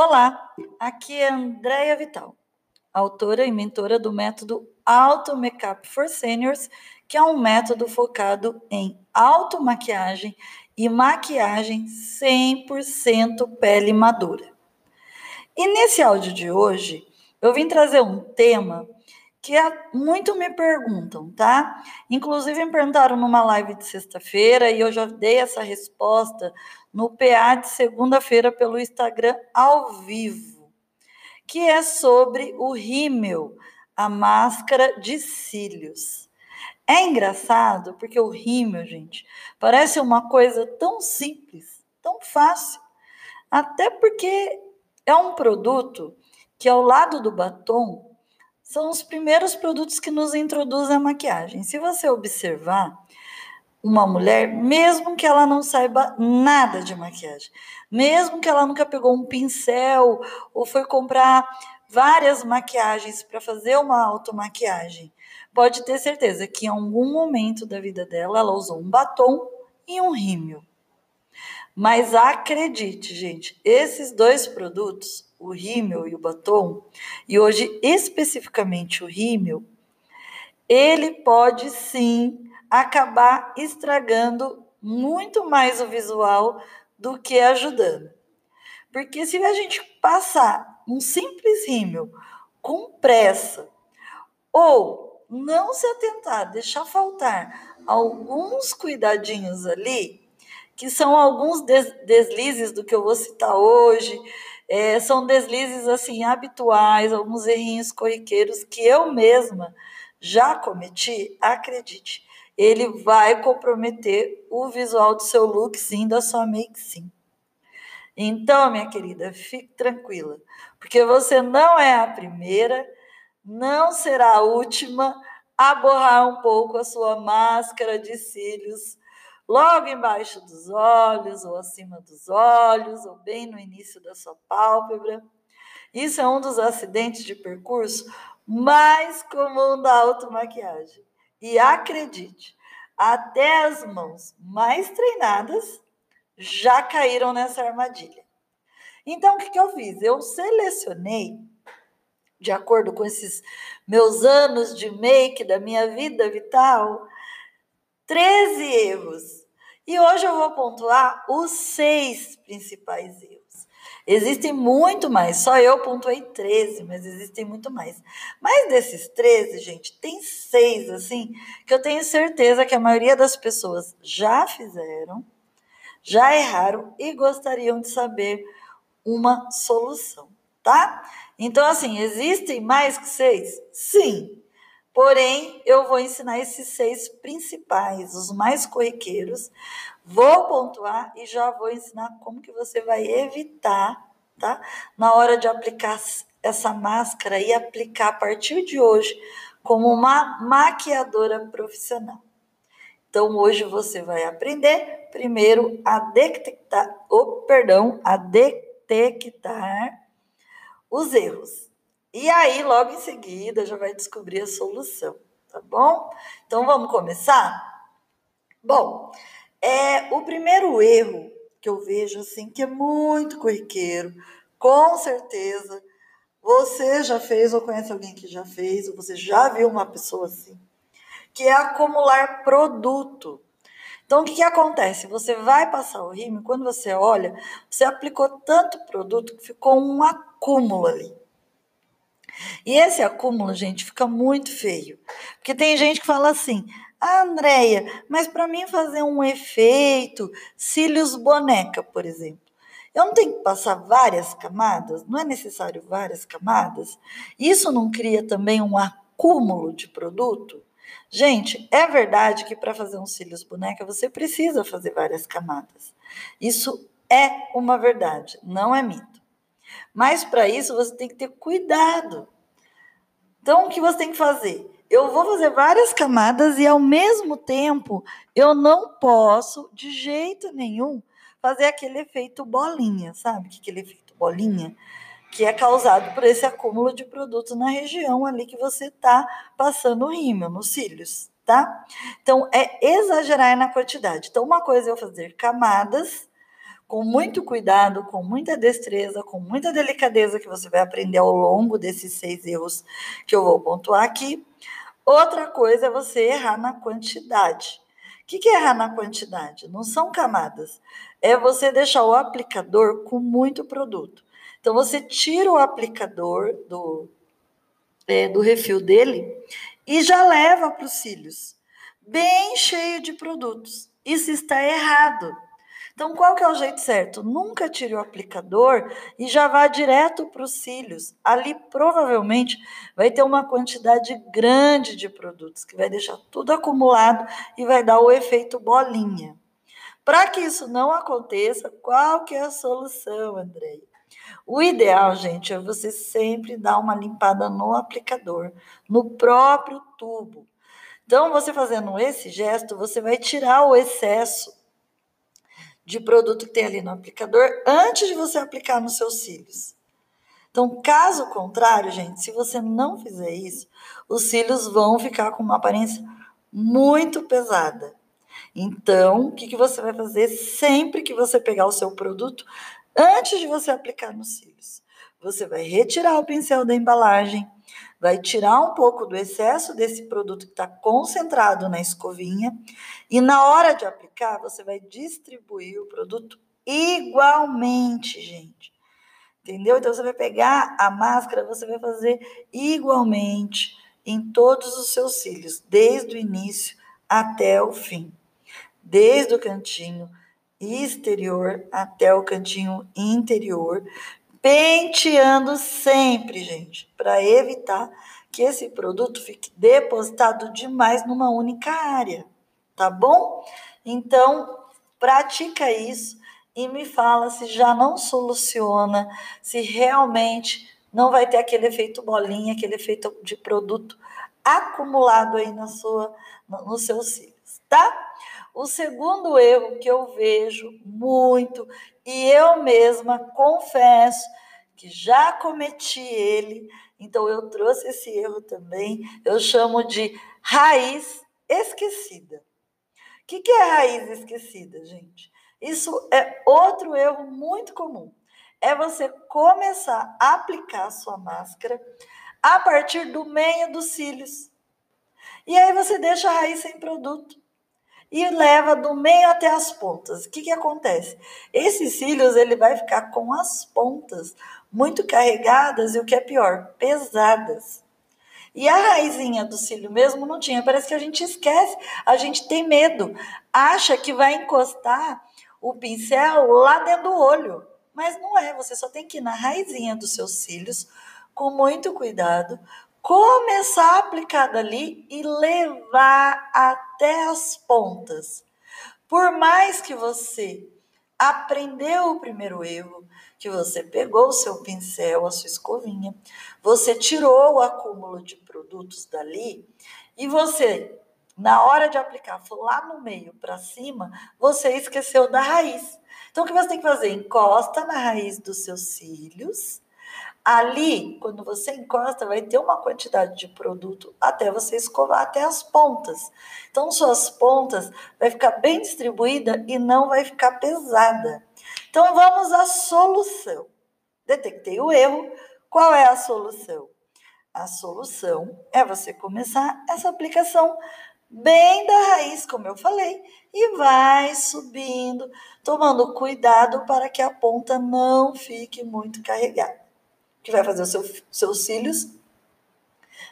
Olá, aqui é Andréia Vital, autora e mentora do método Auto Makeup for Seniors, que é um método focado em automaquiagem e maquiagem 100% pele madura. E nesse áudio de hoje, eu vim trazer um tema que é, muito me perguntam, tá? Inclusive me perguntaram numa live de sexta-feira e eu já dei essa resposta no PA de segunda-feira pelo Instagram ao vivo, que é sobre o rímel, a máscara de cílios. É engraçado porque o rímel, gente, parece uma coisa tão simples, tão fácil, até porque é um produto que ao lado do batom são os primeiros produtos que nos introduzem a maquiagem. Se você observar, uma mulher, mesmo que ela não saiba nada de maquiagem, mesmo que ela nunca pegou um pincel ou foi comprar várias maquiagens para fazer uma automaquiagem, pode ter certeza que em algum momento da vida dela ela usou um batom e um rímel. Mas acredite, gente, esses dois produtos o rímel e o batom, e hoje especificamente o rímel, ele pode sim acabar estragando muito mais o visual do que ajudando. Porque se a gente passar um simples rímel com pressa ou não se atentar, deixar faltar alguns cuidadinhos ali, que são alguns deslizes do que eu vou citar hoje, é, são deslizes assim habituais, alguns errinhos corriqueiros que eu mesma já cometi, acredite, ele vai comprometer o visual do seu look, sim, da sua make, sim. Então, minha querida, fique tranquila, porque você não é a primeira, não será a última a borrar um pouco a sua máscara de cílios logo embaixo dos olhos, ou acima dos olhos, ou bem no início da sua pálpebra. Isso é um dos acidentes de percurso mais comum da automaquiagem. E acredite, até as mãos mais treinadas já caíram nessa armadilha. Então, o que, que eu fiz? Eu selecionei, de acordo com esses meus anos de make da minha vida vital, 13 erros. E hoje eu vou pontuar os seis principais erros. Existem muito mais, só eu pontuei 13, mas existem muito mais. Mas desses 13, gente, tem seis, assim, que eu tenho certeza que a maioria das pessoas já fizeram, já erraram e gostariam de saber uma solução, tá? Então, assim, existem mais que seis? Sim. Porém, eu vou ensinar esses seis principais, os mais corriqueiros. Vou pontuar e já vou ensinar como que você vai evitar, tá? Na hora de aplicar essa máscara e aplicar a partir de hoje como uma maquiadora profissional. Então, hoje você vai aprender primeiro a detectar, oh, perdão, a detectar os erros. E aí, logo em seguida, já vai descobrir a solução, tá bom? Então, vamos começar? Bom, é o primeiro erro que eu vejo assim que é muito corriqueiro, com certeza você já fez ou conhece alguém que já fez, ou você já viu uma pessoa assim, que é acumular produto. Então, o que, que acontece? Você vai passar o rímel, quando você olha, você aplicou tanto produto que ficou um acúmulo ali. E esse acúmulo, gente, fica muito feio. Porque tem gente que fala assim: ah, Andréia, mas para mim fazer um efeito, cílios boneca, por exemplo, eu não tenho que passar várias camadas? Não é necessário várias camadas? Isso não cria também um acúmulo de produto? Gente, é verdade que para fazer um cílios boneca você precisa fazer várias camadas. Isso é uma verdade, não é mito. Mas para isso você tem que ter cuidado. Então, o que você tem que fazer? Eu vou fazer várias camadas e ao mesmo tempo eu não posso, de jeito nenhum, fazer aquele efeito bolinha, sabe? Que aquele efeito bolinha que é causado por esse acúmulo de produto na região ali que você está passando o rímel, nos cílios, tá? Então, é exagerar na quantidade. Então, uma coisa é eu fazer camadas com muito cuidado, com muita destreza, com muita delicadeza que você vai aprender ao longo desses seis erros que eu vou pontuar aqui. Outra coisa é você errar na quantidade. O que é errar na quantidade? Não são camadas. É você deixar o aplicador com muito produto. Então, você tira o aplicador do, é, do refil dele e já leva para os cílios, bem cheio de produtos. Isso está errado. Então, qual que é o jeito certo? Nunca tire o aplicador e já vá direto para os cílios. Ali provavelmente vai ter uma quantidade grande de produtos que vai deixar tudo acumulado e vai dar o efeito bolinha. Para que isso não aconteça, qual que é a solução, Andrei? O ideal, gente, é você sempre dar uma limpada no aplicador, no próprio tubo. Então, você fazendo esse gesto, você vai tirar o excesso de produto que tem ali no aplicador antes de você aplicar nos seus cílios. Então, caso contrário, gente, se você não fizer isso, os cílios vão ficar com uma aparência muito pesada. Então, o que, que você vai fazer sempre que você pegar o seu produto, antes de você aplicar nos cílios? Você vai retirar o pincel da embalagem, vai tirar um pouco do excesso desse produto que está concentrado na escovinha e na hora de aplicar você vai distribuir o produto igualmente, gente. Entendeu? Então você vai pegar a máscara, você vai fazer igualmente em todos os seus cílios, desde o início até o fim. Desde o cantinho exterior até o cantinho interior, penteando sempre, gente, para evitar que esse produto fique depositado demais numa única área, tá bom? Então, pratica isso e me fala se já não soluciona, se realmente não vai ter aquele efeito bolinha, aquele efeito de produto acumulado aí na sua, nos seus cílios, tá? O segundo erro que eu vejo muito e eu mesma confesso que já cometi ele, então eu trouxe esse erro também. Eu chamo de raiz esquecida. O que, é raiz esquecida, gente? Isso é outro erro muito comum. É você começar a aplicar a sua máscara a partir do meio dos cílios. E aí você deixa a raiz sem produto e leva do meio até as pontas. O que, que acontece? Esses cílios ele vai ficar com as pontas muito carregadas e o que é pior, pesadas. E a raizinha do cílio mesmo não tinha. Parece que a gente esquece, a gente tem medo, acha que vai encostar o pincel lá dentro do olho. Mas não é, você só tem que ir na raizinha dos seus cílios, com muito cuidado, começar a aplicar dali e levar até as pontas. Por mais que você aprendeu o primeiro erro, que você pegou o seu pincel, a sua escovinha, você tirou o acúmulo de produtos dali e você, na hora de aplicar, foi lá no meio para cima, você esqueceu da raiz. Então, o que você tem que fazer? Encosta na raiz dos seus cílios Ali, quando você encosta, vai ter uma quantidade de produto até você escovar até as pontas. Então, suas pontas vai ficar bem distribuída e não vai ficar pesada. Então, vamos à solução. Detectei o erro. Qual é a solução? A solução é você começar essa aplicação bem da raiz, como eu falei, e vai subindo, tomando cuidado para que a ponta não fique muito carregada que vai fazer os seu, seus cílios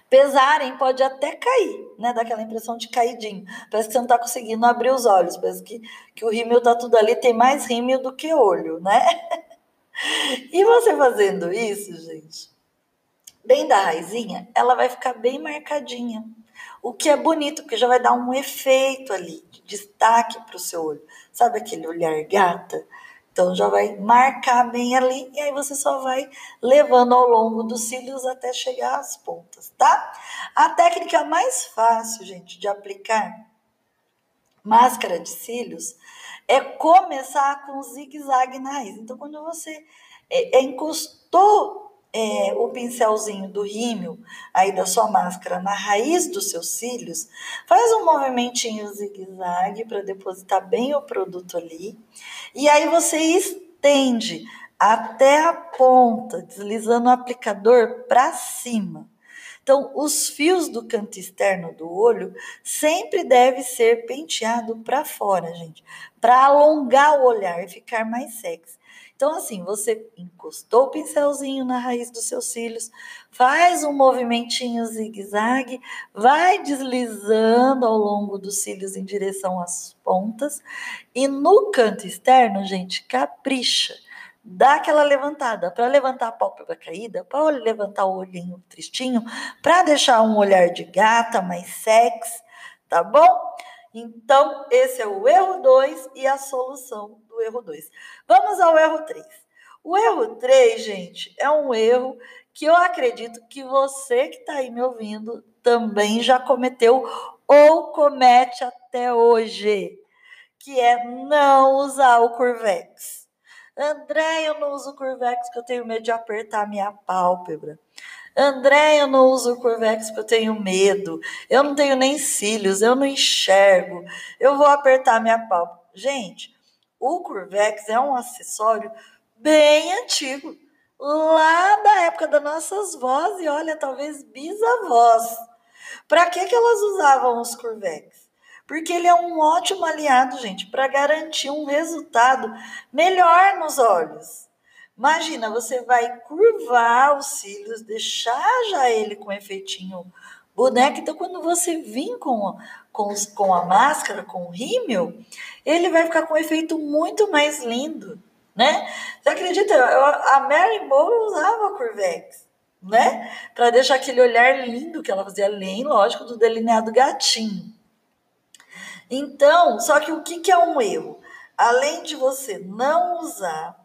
pesarem, pode até cair, né? Dá aquela impressão de caidinho. Parece que você não está conseguindo abrir os olhos, parece que, que o rímel tá tudo ali, tem mais rímel do que olho, né? E você fazendo isso, gente, bem da raizinha, ela vai ficar bem marcadinha. O que é bonito, porque já vai dar um efeito ali, de destaque para o seu olho. Sabe aquele olhar gata? Então já vai marcar bem ali e aí você só vai levando ao longo dos cílios até chegar às pontas, tá? A técnica mais fácil, gente, de aplicar máscara de cílios é começar com zigue-zague na raiz. Então quando você é, é, encostou é, o pincelzinho do rímel aí da sua máscara na raiz dos seus cílios, faz um movimentinho zigue-zague para depositar bem o produto ali. E aí você estende até a ponta, deslizando o aplicador para cima. Então, os fios do canto externo do olho sempre deve ser penteado para fora, gente, para alongar o olhar e ficar mais sexy. Então, assim, você encostou o pincelzinho na raiz dos seus cílios, faz um movimentinho zigue-zague, vai deslizando ao longo dos cílios em direção às pontas, e no canto externo, gente, capricha dá aquela levantada, para levantar a pálpebra caída, para levantar o olhinho tristinho, para deixar um olhar de gata mais sexy, tá bom? Então, esse é o erro 2 e a solução do erro 2. Vamos ao erro 3. O erro 3, gente, é um erro que eu acredito que você que está aí me ouvindo também já cometeu ou comete até hoje, que é não usar o Curvex. André, eu não uso Curvex porque eu tenho medo de apertar minha pálpebra. André, eu não uso Curvex porque eu tenho medo. Eu não tenho nem cílios, eu não enxergo. Eu vou apertar minha pálpebra. Gente, o Curvex é um acessório bem antigo, lá da época das nossas vós e olha, talvez bisavós. Para que, que elas usavam os Curvex? porque ele é um ótimo aliado, gente, para garantir um resultado melhor nos olhos. Imagina, você vai curvar os cílios, deixar já ele com efeitinho boneco. Então, quando você vir com, com, com a máscara, com o rímel, ele vai ficar com um efeito muito mais lindo, né? Você acredita? Eu, a Mary Moore usava Curvex, né? Para deixar aquele olhar lindo que ela fazia, além, lógico, do delineado gatinho. Então, só que o que, que é um erro? Além de você não usar,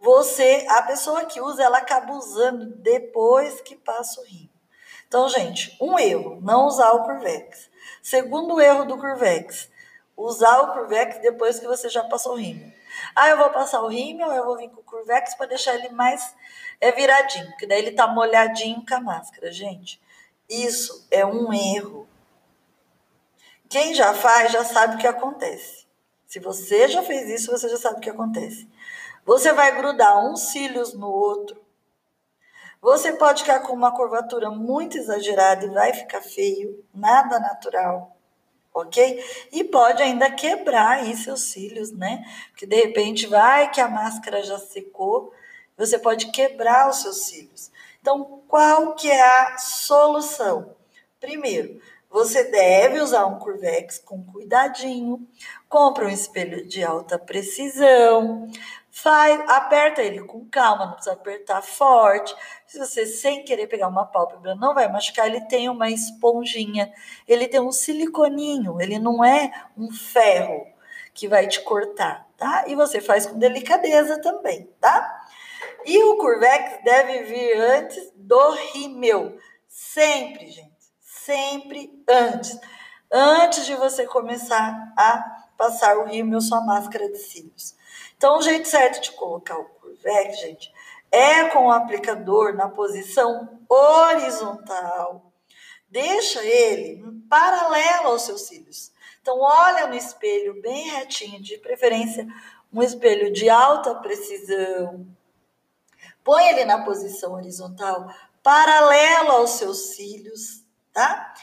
você, a pessoa que usa, ela acaba usando depois que passa o rim. Então, gente, um erro, não usar o Curvex. Segundo erro do Curvex, usar o Curvex depois que você já passou o rímel. Ah, eu vou passar o rímel, eu vou vir com o Curvex para deixar ele mais é, viradinho, porque daí ele tá molhadinho com a máscara. Gente, isso é um erro. Quem já faz já sabe o que acontece. Se você já fez isso, você já sabe o que acontece. Você vai grudar uns cílios no outro. Você pode ficar com uma curvatura muito exagerada e vai ficar feio, nada natural, ok? E pode ainda quebrar aí seus cílios, né? Porque de repente vai que a máscara já secou, você pode quebrar os seus cílios. Então, qual que é a solução? Primeiro, você deve usar um Curvex com cuidadinho, compra um espelho de alta precisão, faz, aperta ele com calma, não precisa apertar forte. Se você sem querer pegar uma pálpebra não vai machucar, ele tem uma esponjinha, ele tem um siliconinho, ele não é um ferro que vai te cortar, tá? E você faz com delicadeza também, tá? E o Curvex deve vir antes do rímel, sempre, gente sempre antes. Antes de você começar a passar o rímel, sua máscara de cílios. Então, o jeito certo de colocar o Curvex, gente, é com o aplicador na posição horizontal. Deixa ele paralelo aos seus cílios. Então, olha no espelho bem retinho, de preferência um espelho de alta precisão. Põe ele na posição horizontal, paralelo aos seus cílios tá?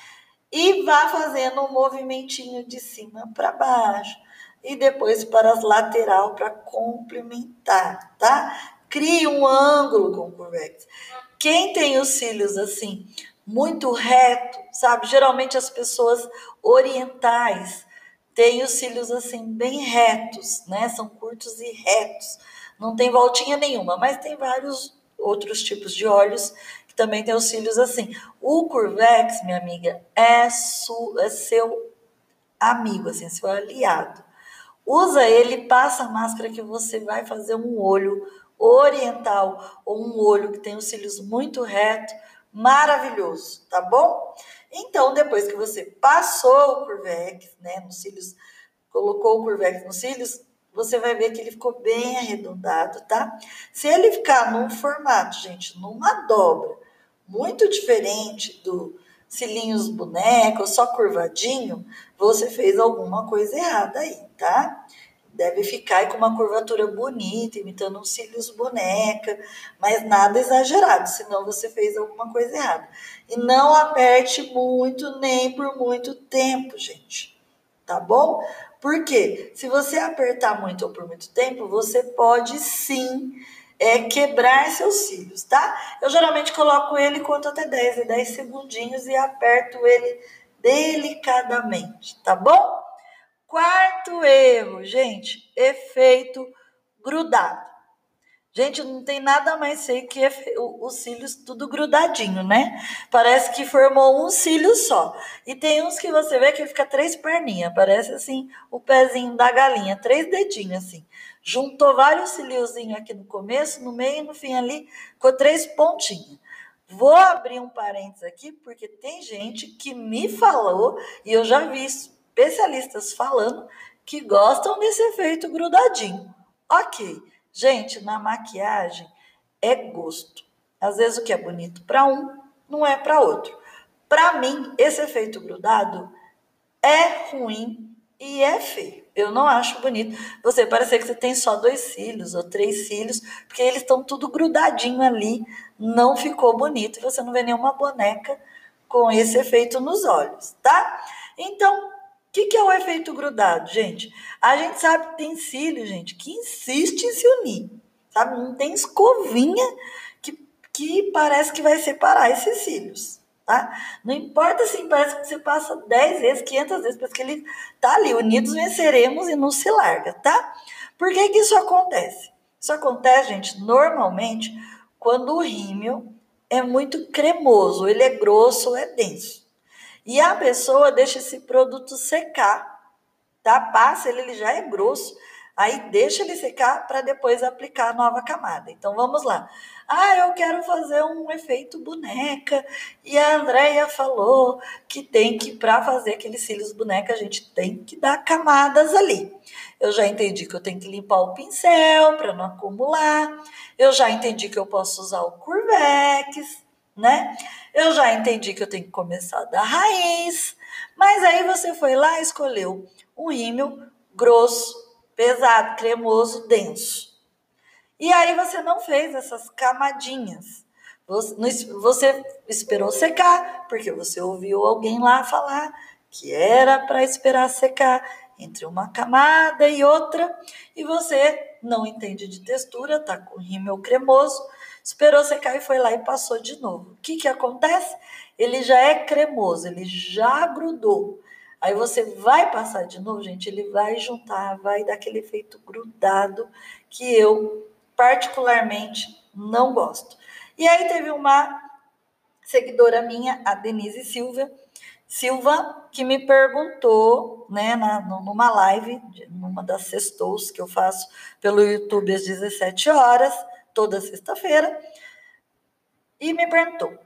E vá fazendo um movimentinho de cima para baixo e depois para as lateral para complementar, tá? Crie um ângulo com o Curvex. Quem tem os cílios assim muito reto, sabe? Geralmente as pessoas orientais têm os cílios assim bem retos, né? São curtos e retos. Não tem voltinha nenhuma, mas tem vários outros tipos de olhos que também tem os cílios assim. O Curvex, minha amiga, é, su, é seu amigo, assim, seu aliado. Usa ele, passa a máscara que você vai fazer um olho oriental ou um olho que tem os cílios muito reto, maravilhoso, tá bom? Então, depois que você passou o Curvex, né, nos cílios, colocou o Curvex nos cílios, você vai ver que ele ficou bem arredondado, tá? Se ele ficar num formato, gente, numa dobra, muito diferente do cilinhos boneco, só curvadinho, você fez alguma coisa errada aí, tá? Deve ficar com uma curvatura bonita, imitando uns cílios boneca, mas nada exagerado, senão você fez alguma coisa errada. E não aperte muito, nem por muito tempo, gente. Tá bom? Porque se você apertar muito ou por muito tempo, você pode sim é, quebrar seus cílios, tá? Eu geralmente coloco ele, conto até 10 e 10 segundinhos e aperto ele delicadamente, tá bom? Quarto erro, gente, efeito grudado. Gente, não tem nada mais feio que os cílios tudo grudadinho, né? Parece que formou um cílio só. E tem uns que você vê que fica três perninhas, parece assim o pezinho da galinha, três dedinhos assim. Juntou vários cíliozinhos aqui no começo, no meio e no fim ali, com três pontinhos. Vou abrir um parênteses aqui, porque tem gente que me falou, e eu já vi especialistas falando que gostam desse efeito grudadinho. Ok, gente, na maquiagem é gosto. Às vezes o que é bonito para um não é para outro. Para mim, esse efeito grudado é ruim e é feio. Eu não acho bonito. Você parece que você tem só dois cílios ou três cílios, porque eles estão tudo grudadinho ali, não ficou bonito e você não vê nenhuma boneca com esse efeito nos olhos, tá? Então, o que, que, é o efeito grudado, gente? A gente sabe que tem cílio, gente, que insiste em se unir, sabe? Não tem escovinha que, que parece que vai separar esses cílios, tá? Não importa assim, parece que você passa 10 vezes, 500 vezes, parece que ele tá ali, unidos venceremos e não se larga, tá? Por que que isso acontece? Isso acontece, gente, normalmente quando o rímel é muito cremoso, ele é grosso é denso. E a pessoa deixa esse produto secar, tá? Passa ele, ele já é grosso, aí deixa ele secar para depois aplicar a nova camada. Então vamos lá. Ah, eu quero fazer um efeito boneca e a Andrea falou que tem que para fazer aqueles cílios boneca a gente tem que dar camadas ali. Eu já entendi que eu tenho que limpar o pincel para não acumular. Eu já entendi que eu posso usar o Curvex, né? Eu já entendi que eu tenho que começar da raiz, mas aí você foi lá e escolheu um rímel grosso, pesado, cremoso, denso. E aí você não fez essas camadinhas. Você, esperou secar, porque você ouviu alguém lá falar que era para esperar secar entre uma camada e outra, e você não entende de textura, tá com rímel cremoso, Esperou secar e foi lá e passou de novo. O que, que acontece? Ele já é cremoso, ele já grudou. Aí você vai passar de novo, gente, ele vai juntar, vai dar aquele efeito grudado que eu particularmente não gosto. E aí teve uma seguidora minha, a Denise Silva, Silva, que me perguntou, né, na, numa live, numa das sextos que eu faço pelo YouTube às 17 horas, toda sexta-feira, e me perguntou: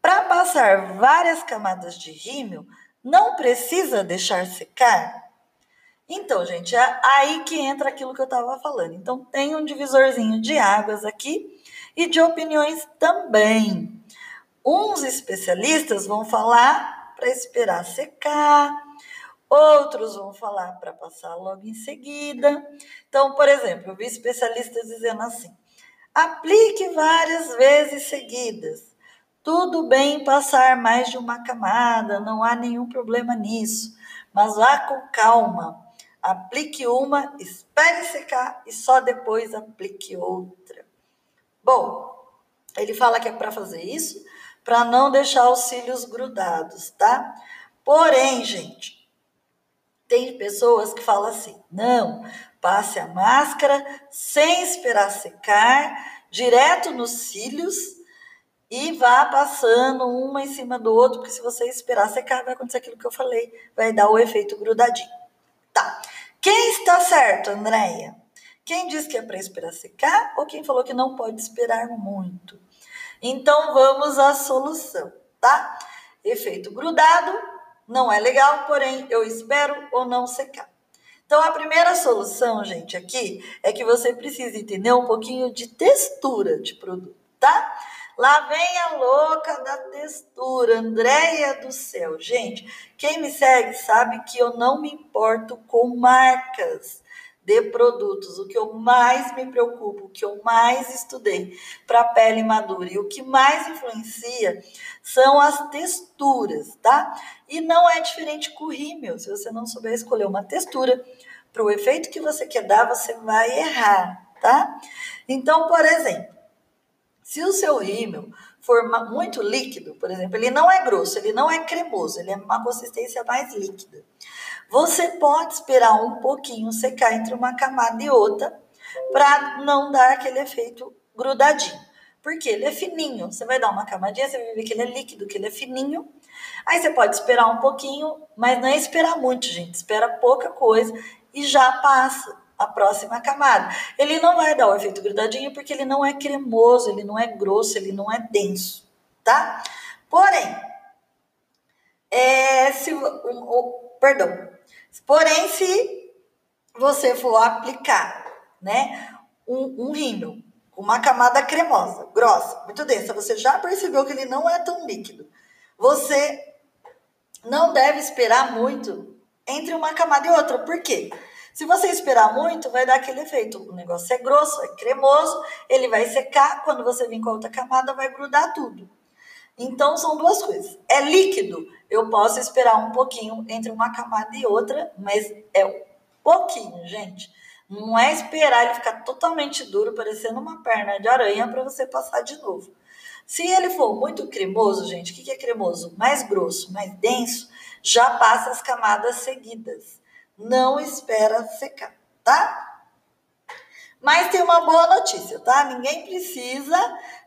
para passar várias camadas de rímel, não precisa deixar secar? Então, gente, é aí que entra aquilo que eu estava falando. Então, tem um divisorzinho de águas aqui e de opiniões também. Uns especialistas vão falar para esperar secar, outros vão falar para passar logo em seguida. Então, por exemplo, eu vi especialistas dizendo assim: Aplique várias vezes seguidas. Tudo bem passar mais de uma camada, não há nenhum problema nisso, mas vá com calma. Aplique uma, espere secar e só depois aplique outra. Bom, ele fala que é para fazer isso, para não deixar os cílios grudados, tá? Porém, gente, tem pessoas que falam assim: não, Passe a máscara sem esperar secar, direto nos cílios e vá passando uma em cima do outro, porque se você esperar secar, vai acontecer aquilo que eu falei, vai dar o efeito grudadinho. Tá. Quem está certo, Andréia? Quem disse que é para esperar secar ou quem falou que não pode esperar muito? Então vamos à solução, tá? Efeito grudado não é legal, porém eu espero ou não secar. Então, a primeira solução, gente, aqui é que você precisa entender um pouquinho de textura de produto, tá? Lá vem a louca da textura, Andréia do céu. Gente, quem me segue sabe que eu não me importo com marcas de produtos. O que eu mais me preocupo, o que eu mais estudei para pele madura e o que mais influencia são as texturas, tá? E não é diferente com o rímel. Se você não souber escolher uma textura para o efeito que você quer dar, você vai errar, tá? Então, por exemplo, se o seu rímel for muito líquido, por exemplo, ele não é grosso, ele não é cremoso, ele é uma consistência mais líquida. Você pode esperar um pouquinho secar entre uma camada e outra para não dar aquele efeito grudadinho. Porque ele é fininho. Você vai dar uma camadinha, você vai ver que ele é líquido, que ele é fininho. Aí você pode esperar um pouquinho, mas não é esperar muito, gente. Espera pouca coisa e já passa a próxima camada. Ele não vai dar o efeito grudadinho porque ele não é cremoso, ele não é grosso, ele não é denso, tá? Porém, é, se, o, o, perdão, porém, se você for aplicar, né, um, um rímel com uma camada cremosa, grossa, muito densa, você já percebeu que ele não é tão líquido. Você não deve esperar muito entre uma camada e outra. Por quê? Se você esperar muito, vai dar aquele efeito. O negócio é grosso, é cremoso, ele vai secar. Quando você vir com a outra camada, vai grudar tudo. Então, são duas coisas. É líquido, eu posso esperar um pouquinho entre uma camada e outra, mas é um pouquinho, gente. Não é esperar ele ficar totalmente duro, parecendo uma perna de aranha, para você passar de novo. Se ele for muito cremoso, gente, o que é cremoso? Mais grosso, mais denso, já passa as camadas seguidas. Não espera secar, tá? Mas tem uma boa notícia, tá? Ninguém precisa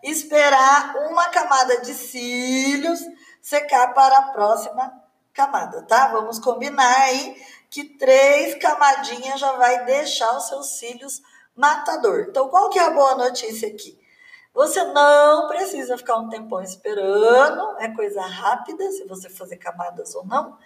esperar uma camada de cílios secar para a próxima camada, tá? Vamos combinar aí que três camadinhas já vai deixar os seus cílios matador. Então, qual que é a boa notícia aqui? Você não precisa ficar um tempão esperando, é coisa rápida, se você fazer camadas ou não.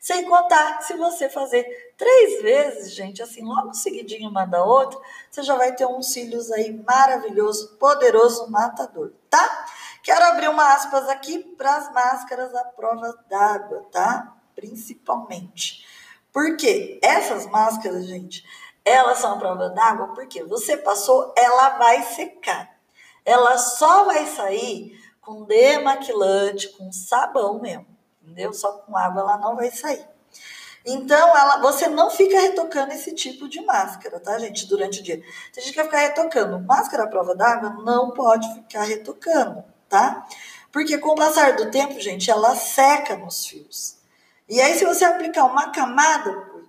Sem contar que se você fazer três vezes, gente, assim, logo seguidinho uma da outra, você já vai ter uns cílios aí maravilhoso, poderoso, matador, tá? Quero abrir uma aspas aqui para as máscaras à prova d'água, tá? Principalmente. Porque essas máscaras, gente, elas são à prova d'água porque você passou, ela vai secar. Ela só vai sair com demaquilante, com sabão mesmo entendeu? Só com água ela não vai sair. Então, ela, você não fica retocando esse tipo de máscara, tá, gente, durante o dia. A gente quer ficar retocando máscara à prova d'água, não pode ficar retocando, tá? Porque com o passar do tempo, gente, ela seca nos fios. E aí, se você aplicar uma camada por,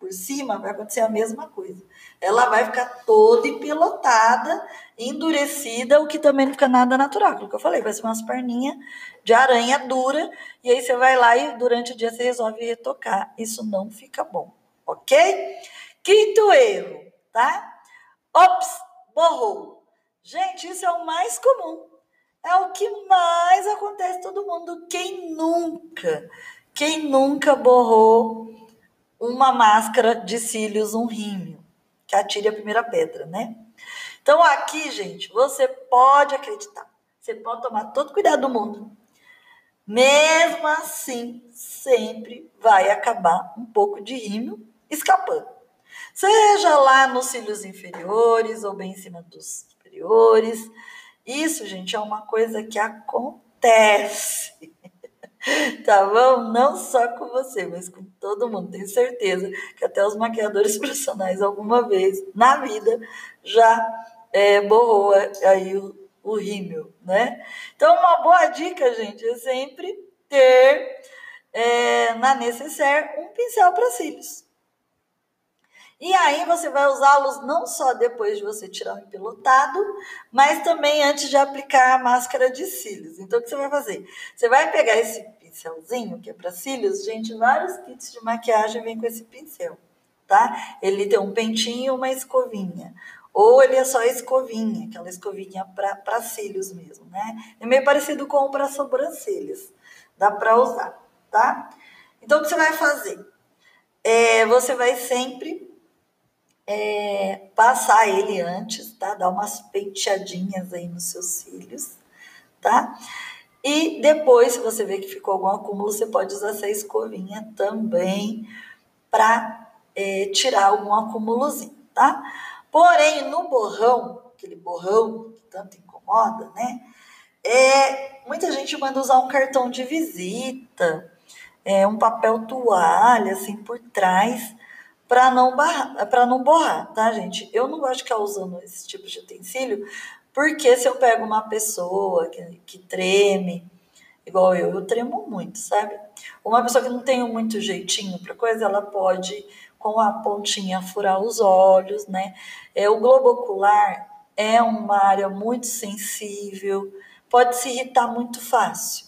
por cima, vai acontecer a mesma coisa ela vai ficar toda empilotada, endurecida, o que também não fica nada natural. Que eu falei, vai ser umas perninhas de aranha dura, e aí você vai lá e durante o dia você resolve retocar. Isso não fica bom, ok? Quinto erro, tá? Ops, borrou. Gente, isso é o mais comum. É o que mais acontece todo mundo. Quem nunca, quem nunca borrou uma máscara de cílios, um rímel? Que atire a primeira pedra, né? Então aqui, gente, você pode acreditar, você pode tomar todo cuidado do mundo. Mesmo assim, sempre vai acabar um pouco de rímel escapando. Seja lá nos cílios inferiores ou bem em cima dos superiores. Isso, gente, é uma coisa que acontece. tá bom? Não só com você, mas com todo mundo. Tenho certeza que até os maquiadores profissionais, alguma vez na vida, já é, borrou aí o, o rímel, né? Então, uma boa dica, gente, é sempre ter é, na necessaire um pincel para cílios. E aí você vai usá-los não só depois de você tirar o empilotado, mas também antes de aplicar a máscara de cílios. Então, o que você vai fazer? Você vai pegar esse pincelzinho, que é para cílios, gente, vários kits de maquiagem vêm com esse pincel, tá? Ele tem um pentinho e uma escovinha. Ou ele é só escovinha, aquela escovinha para cílios mesmo, né? É meio parecido com o para sobrancelhas. Dá para usar, tá? Então, o que você vai fazer? é, você vai sempre é, passar ele antes, tá? Dar umas penteadinhas aí nos seus cílios, tá? E depois, se você vê que ficou algum acúmulo, você pode usar essa escovinha também para é, tirar algum acúmulozinho, tá? Porém, no borrão, aquele borrão que tanto incomoda, né? É, muita gente manda usar um cartão de visita, é, um papel toalha, assim, por trás, para não, não borrar, tá, gente? Eu não gosto de ficar usando esse tipo de utensílio, porque se eu pego uma pessoa que, que treme, igual eu, eu tremo muito, sabe? Uma pessoa que não tem muito jeitinho para coisa, ela pode, com a pontinha, furar os olhos, né? É, o globo ocular é uma área muito sensível, pode se irritar muito fácil.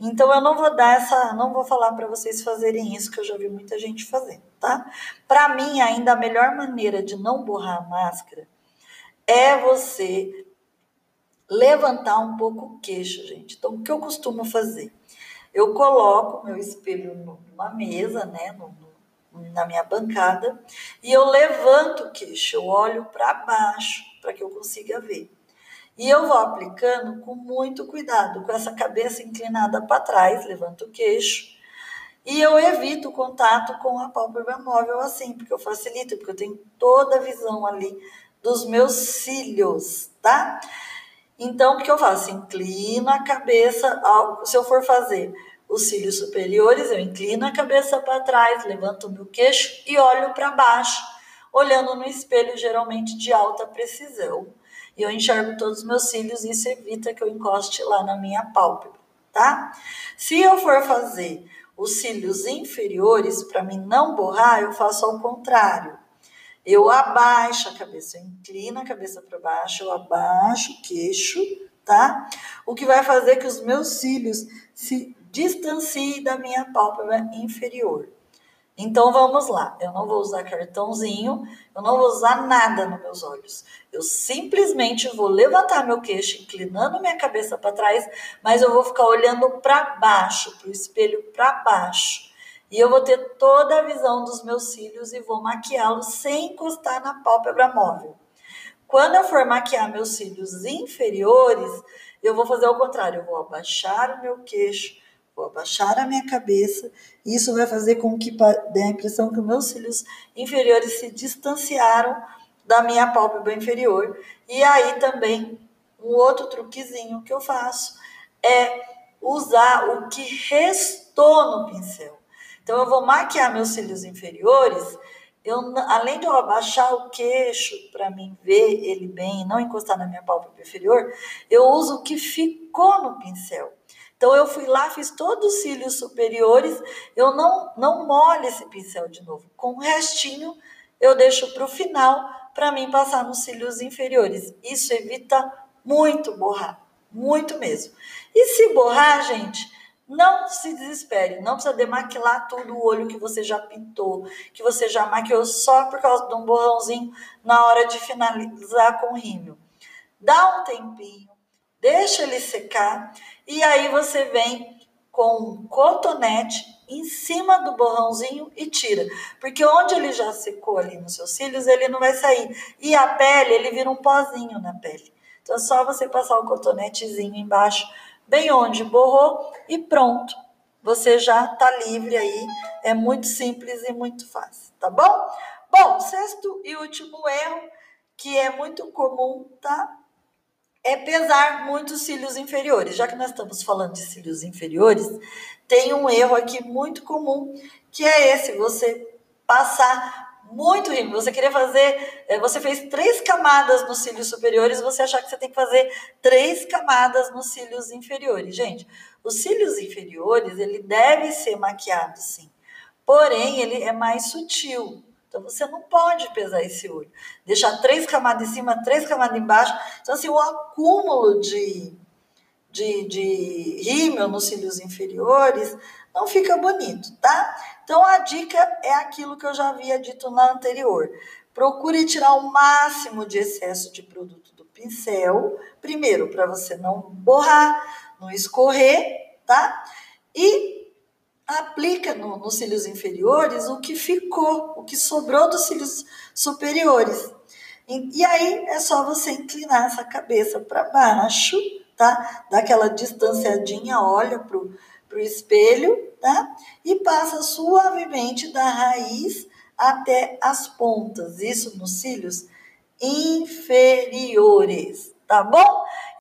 Então eu não vou dar essa, não vou falar para vocês fazerem isso que eu já vi muita gente fazendo, tá? Para mim ainda a melhor maneira de não borrar a máscara é você levantar um pouco o queixo, gente. Então o que eu costumo fazer? Eu coloco meu espelho numa mesa, né, no, no, na minha bancada, e eu levanto o queixo, eu olho para baixo para que eu consiga ver. E eu vou aplicando com muito cuidado, com essa cabeça inclinada para trás, levanto o queixo. E eu evito o contato com a pálpebra móvel assim, porque eu facilito, porque eu tenho toda a visão ali dos meus cílios, tá? Então, o que eu faço? Inclino a cabeça, ao, se eu for fazer os cílios superiores, eu inclino a cabeça para trás, levanto o meu queixo e olho para baixo, olhando no espelho, geralmente de alta precisão e eu enxergo todos os meus cílios e isso evita que eu encoste lá na minha pálpebra, tá? Se eu for fazer os cílios inferiores, para mim não borrar, eu faço ao contrário. Eu abaixo a cabeça, eu inclino a cabeça para baixo, eu abaixo o queixo, tá? O que vai fazer que os meus cílios se distanciem da minha pálpebra inferior. Então vamos lá, eu não vou usar cartãozinho, eu não vou usar nada nos meus olhos. Eu simplesmente vou levantar meu queixo, inclinando minha cabeça para trás, mas eu vou ficar olhando para baixo, para o espelho para baixo. E eu vou ter toda a visão dos meus cílios e vou maquiá-los sem encostar na pálpebra móvel. Quando eu for maquiar meus cílios inferiores, eu vou fazer o contrário, eu vou abaixar o meu queixo Vou abaixar a minha cabeça e isso vai fazer com que dê a impressão que os meus cílios inferiores se distanciaram da minha pálpebra inferior. E aí também um outro truquezinho que eu faço é usar o que restou no pincel. Então eu vou maquiar meus cílios inferiores, eu, além de eu abaixar o queixo para mim ver ele bem e não encostar na minha pálpebra inferior, eu uso o que ficou no pincel. Então eu fui lá, fiz todos os cílios superiores, eu não não molho esse pincel de novo. Com o restinho eu deixo para o final para mim passar nos cílios inferiores. Isso evita muito borrar, muito mesmo. E se borrar, gente, não se desespere, não precisa demaquilar todo o olho que você já pintou, que você já maquiou só por causa de um borrãozinho na hora de finalizar com o rímel. Dá um tempinho, deixa ele secar e aí você vem com um cotonete em cima do borrãozinho e tira. Porque onde ele já secou ali nos seus cílios, ele não vai sair. E a pele, ele vira um pozinho na pele. Então é só você passar o cotonetezinho embaixo, bem onde borrou e pronto. Você já tá livre aí. É muito simples e muito fácil, tá bom? Bom, sexto e último erro, que é muito comum, tá? é pesar muito os cílios inferiores. Já que nós estamos falando de cílios inferiores, tem um erro aqui muito comum, que é esse, você passar muito rímel. Você queria fazer, eh, você fez três camadas nos cílios superiores, você achar que você tem que fazer três camadas nos cílios inferiores. Gente, os cílios inferiores, ele deve ser maquiado, sim. Porém, ele é mais sutil. Então você não pode pesar esse olho. Deixar três camadas em cima, três camadas embaixo. Então, assim, o acúmulo de, de, de rímel nos cílios inferiores não fica bonito, tá? Então a dica é aquilo que eu já havia dito na anterior. Procure tirar o máximo de excesso de produto do pincel, primeiro para você não borrar, não escorrer, tá? E aplica no, nos cílios inferiores o que ficou, o que sobrou dos cílios superiores. E, e aí é só você inclinar essa cabeça para baixo, tá? Dá aquela distanciadinha, olha pro, pro espelho, tá? E passa suavemente da raiz até as pontas, isso nos cílios inferiores, tá bom?